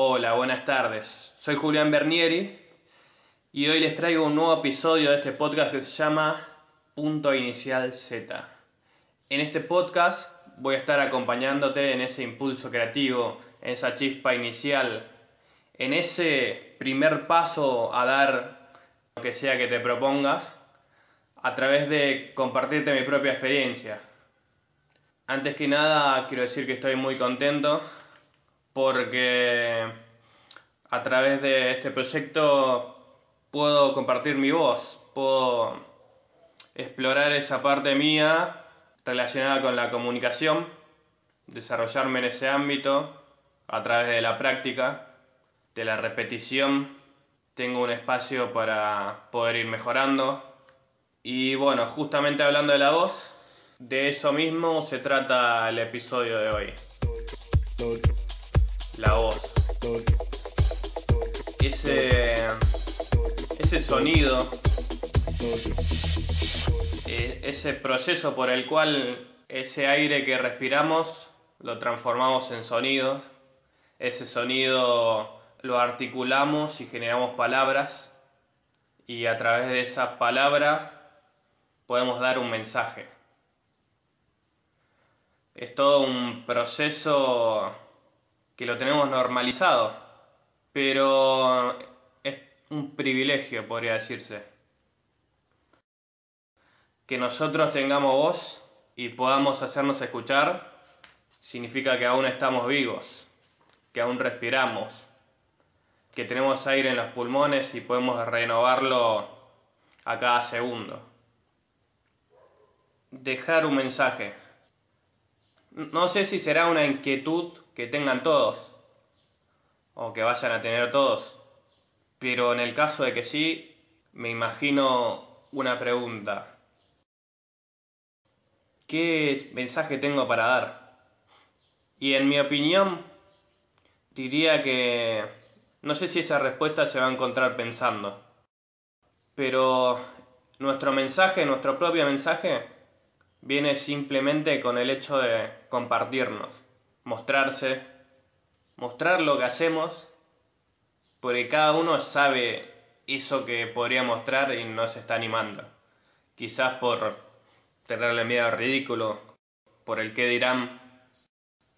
Hola, buenas tardes. Soy Julián Bernieri y hoy les traigo un nuevo episodio de este podcast que se llama Punto Inicial Z. En este podcast voy a estar acompañándote en ese impulso creativo, en esa chispa inicial, en ese primer paso a dar lo que sea que te propongas, a través de compartirte mi propia experiencia. Antes que nada quiero decir que estoy muy contento porque a través de este proyecto puedo compartir mi voz, puedo explorar esa parte mía relacionada con la comunicación, desarrollarme en ese ámbito a través de la práctica, de la repetición. Tengo un espacio para poder ir mejorando. Y bueno, justamente hablando de la voz, de eso mismo se trata el episodio de hoy. La voz. Ese, ese sonido, e, ese proceso por el cual ese aire que respiramos lo transformamos en sonidos, ese sonido lo articulamos y generamos palabras y a través de esa palabra podemos dar un mensaje. Es todo un proceso que lo tenemos normalizado, pero es un privilegio, podría decirse. Que nosotros tengamos voz y podamos hacernos escuchar significa que aún estamos vivos, que aún respiramos, que tenemos aire en los pulmones y podemos renovarlo a cada segundo. Dejar un mensaje no sé si será una inquietud que tengan todos, o que vayan a tener todos, pero en el caso de que sí, me imagino una pregunta. ¿Qué mensaje tengo para dar? Y en mi opinión, diría que no sé si esa respuesta se va a encontrar pensando, pero nuestro mensaje, nuestro propio mensaje, viene simplemente con el hecho de compartirnos, mostrarse, mostrar lo que hacemos, porque cada uno sabe eso que podría mostrar y no se está animando. Quizás por tenerle miedo al ridículo, por el qué dirán,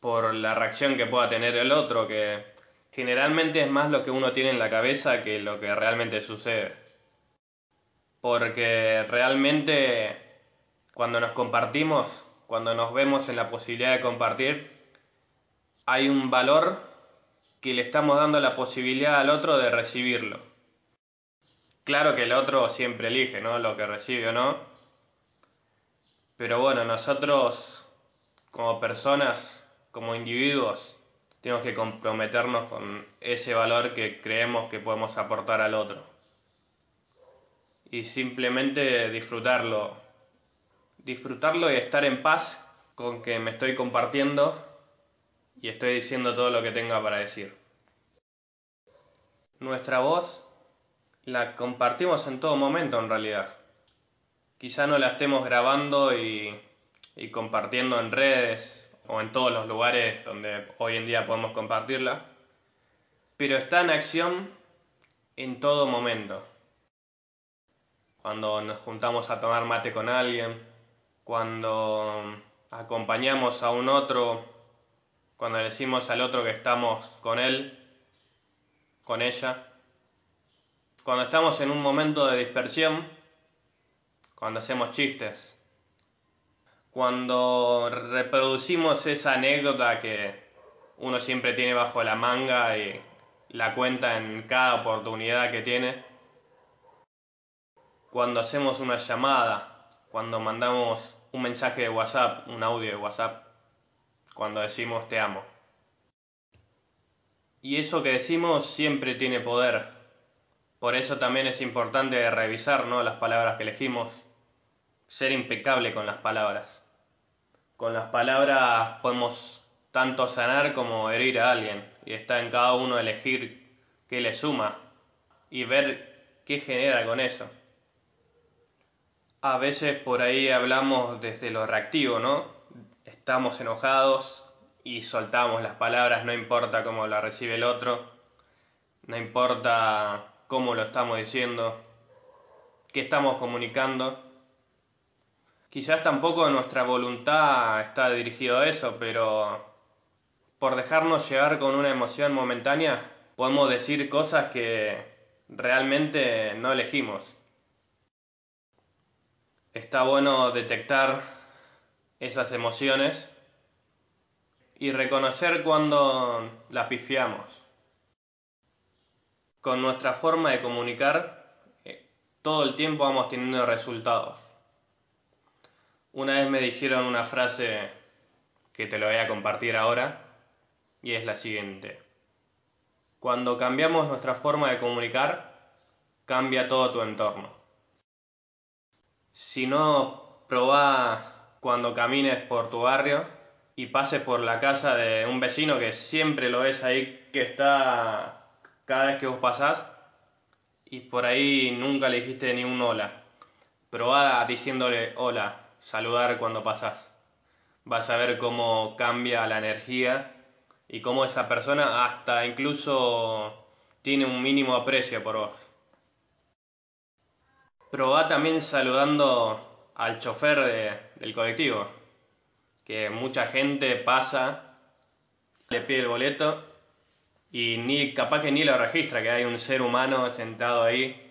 por la reacción que pueda tener el otro, que generalmente es más lo que uno tiene en la cabeza que lo que realmente sucede. Porque realmente cuando nos compartimos, cuando nos vemos en la posibilidad de compartir, hay un valor que le estamos dando la posibilidad al otro de recibirlo. Claro que el otro siempre elige, ¿no? Lo que recibe o no. Pero bueno, nosotros como personas, como individuos, tenemos que comprometernos con ese valor que creemos que podemos aportar al otro. Y simplemente disfrutarlo disfrutarlo y estar en paz con que me estoy compartiendo y estoy diciendo todo lo que tenga para decir. Nuestra voz la compartimos en todo momento en realidad. Quizá no la estemos grabando y, y compartiendo en redes o en todos los lugares donde hoy en día podemos compartirla, pero está en acción en todo momento. Cuando nos juntamos a tomar mate con alguien, cuando acompañamos a un otro, cuando decimos al otro que estamos con él, con ella, cuando estamos en un momento de dispersión, cuando hacemos chistes, cuando reproducimos esa anécdota que uno siempre tiene bajo la manga y la cuenta en cada oportunidad que tiene, cuando hacemos una llamada, cuando mandamos un mensaje de WhatsApp, un audio de WhatsApp, cuando decimos te amo. Y eso que decimos siempre tiene poder. Por eso también es importante revisar ¿no? las palabras que elegimos, ser impecable con las palabras. Con las palabras podemos tanto sanar como herir a alguien, y está en cada uno elegir qué le suma y ver qué genera con eso. A veces por ahí hablamos desde lo reactivo, ¿no? Estamos enojados y soltamos las palabras, no importa cómo la recibe el otro, no importa cómo lo estamos diciendo, qué estamos comunicando. Quizás tampoco nuestra voluntad está dirigido a eso, pero por dejarnos llevar con una emoción momentánea, podemos decir cosas que realmente no elegimos. Está bueno detectar esas emociones y reconocer cuando las pifiamos. Con nuestra forma de comunicar, eh, todo el tiempo vamos teniendo resultados. Una vez me dijeron una frase que te lo voy a compartir ahora y es la siguiente. Cuando cambiamos nuestra forma de comunicar, cambia todo tu entorno. Si no, probá cuando camines por tu barrio y pases por la casa de un vecino que siempre lo ves ahí, que está cada vez que vos pasás, y por ahí nunca le dijiste ni un hola. Probá diciéndole hola, saludar cuando pasás. Vas a ver cómo cambia la energía y cómo esa persona hasta incluso tiene un mínimo aprecio por vos. Probá también saludando al chofer del colectivo, que mucha gente pasa, le pide el boleto y ni capaz que ni lo registra, que hay un ser humano sentado ahí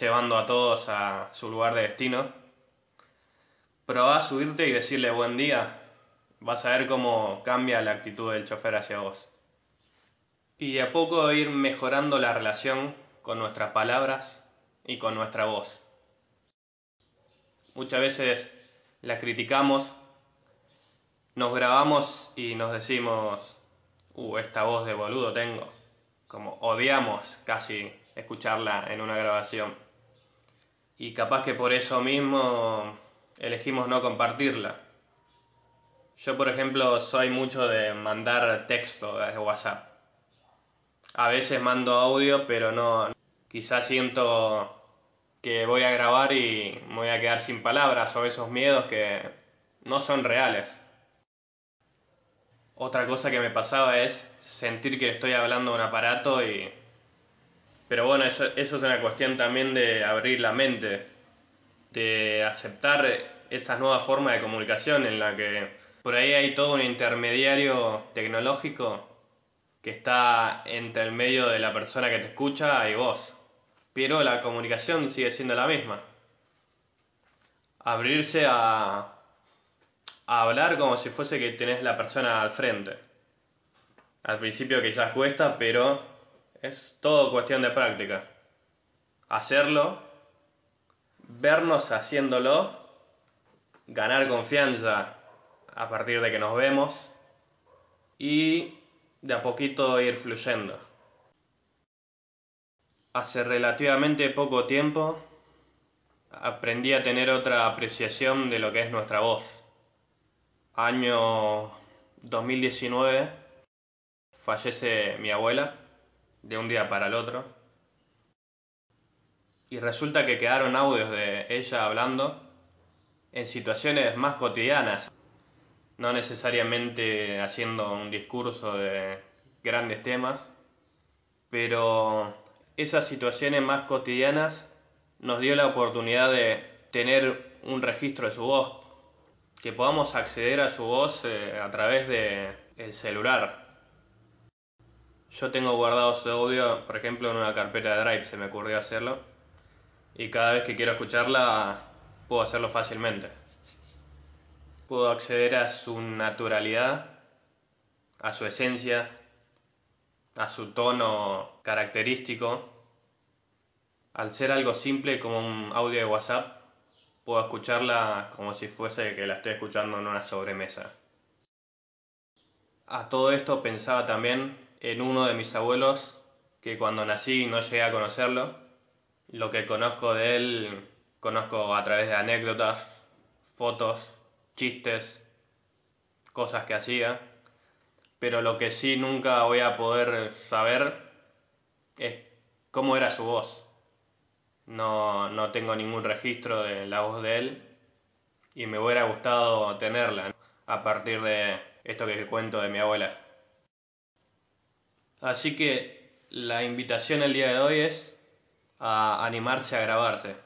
llevando a todos a su lugar de destino. Probá subirte y decirle buen día vas a ver cómo cambia la actitud del chofer hacia vos. Y a poco ir mejorando la relación con nuestras palabras y con nuestra voz. Muchas veces la criticamos, nos grabamos y nos decimos, uh, esta voz de boludo tengo. Como odiamos casi escucharla en una grabación. Y capaz que por eso mismo elegimos no compartirla yo, por ejemplo, soy mucho de mandar texto desde WhatsApp. A veces mando audio, pero no. Quizás siento que voy a grabar y me voy a quedar sin palabras o esos miedos que no son reales. Otra cosa que me pasaba es sentir que estoy hablando a un aparato y... Pero bueno, eso, eso es una cuestión también de abrir la mente, de aceptar esa nueva forma de comunicación en la que por ahí hay todo un intermediario tecnológico que está entre el medio de la persona que te escucha y vos. Pero la comunicación sigue siendo la misma. Abrirse a, hablar como si fuese que tenés la persona al frente. Al principio quizás cuesta, pero es todo cuestión de práctica. Hacerlo, vernos haciéndolo, ganar confianza a partir de que nos vemos y de a poquito ir fluyendo. Hace relativamente poco tiempo aprendí a tener otra apreciación de lo que es nuestra voz. Año 2019 fallece mi abuela de un día para el otro y resulta que quedaron audios de ella hablando en situaciones más cotidianas no necesariamente haciendo un discurso de grandes temas, pero esas situaciones más cotidianas nos dio la oportunidad de tener un registro de su voz, que podamos acceder a su voz eh, a través de el celular. Yo tengo guardado su audio, por ejemplo, en una carpeta de Drive, se me ocurrió hacerlo, y cada vez que quiero escucharla puedo hacerlo fácilmente puedo acceder a su naturalidad, a su esencia, a su tono característico. Al ser algo simple como un audio de WhatsApp, puedo escucharla como si fuese que la estoy escuchando en una sobremesa. A todo esto pensaba también en uno de mis abuelos que cuando nací no llegué a conocerlo. Lo que conozco de él conozco a través de anécdotas, fotos chistes, cosas que hacía, pero lo que sí nunca voy a poder saber es cómo era su voz. No, no tengo ningún registro de la voz de él y me hubiera gustado tenerla a partir de esto que cuento de mi abuela. Así que la invitación el día de hoy es a animarse a grabarse,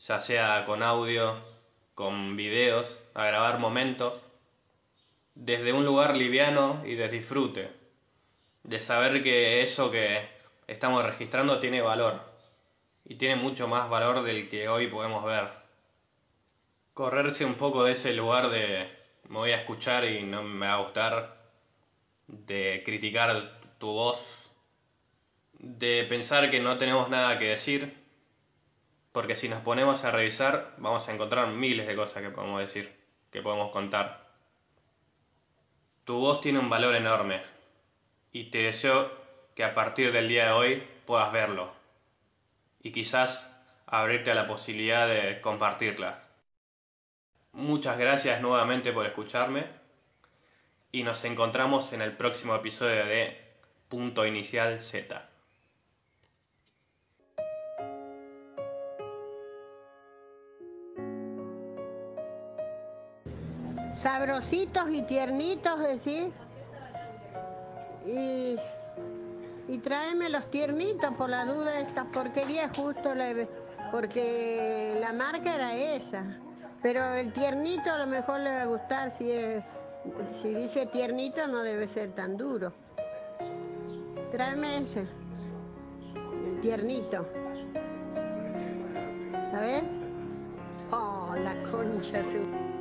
ya sea con audio, con videos, a grabar momentos, desde un lugar liviano y de disfrute, de saber que eso que estamos registrando tiene valor y tiene mucho más valor del que hoy podemos ver. Correrse un poco de ese lugar de me voy a escuchar y no me va a gustar, de criticar tu voz, de pensar que no tenemos nada que decir, porque si nos ponemos a revisar vamos a encontrar miles de cosas que podemos decir, que podemos contar. Tu voz tiene un valor enorme y te deseo que a partir del día de hoy puedas verlo y quizás abrirte a la posibilidad de compartirlas. Muchas gracias nuevamente por escucharme y nos encontramos en el próximo episodio de Punto Inicial Z. Sabrositos y tiernitos, decir. Y tráeme los tiernitos por la duda de estas porquerías justo porque la marca era esa. Pero el tiernito a lo mejor le va a gustar si si dice tiernito no debe ser tan duro. Tráeme ese, el tiernito. ¿Sabes? Oh, la concha su...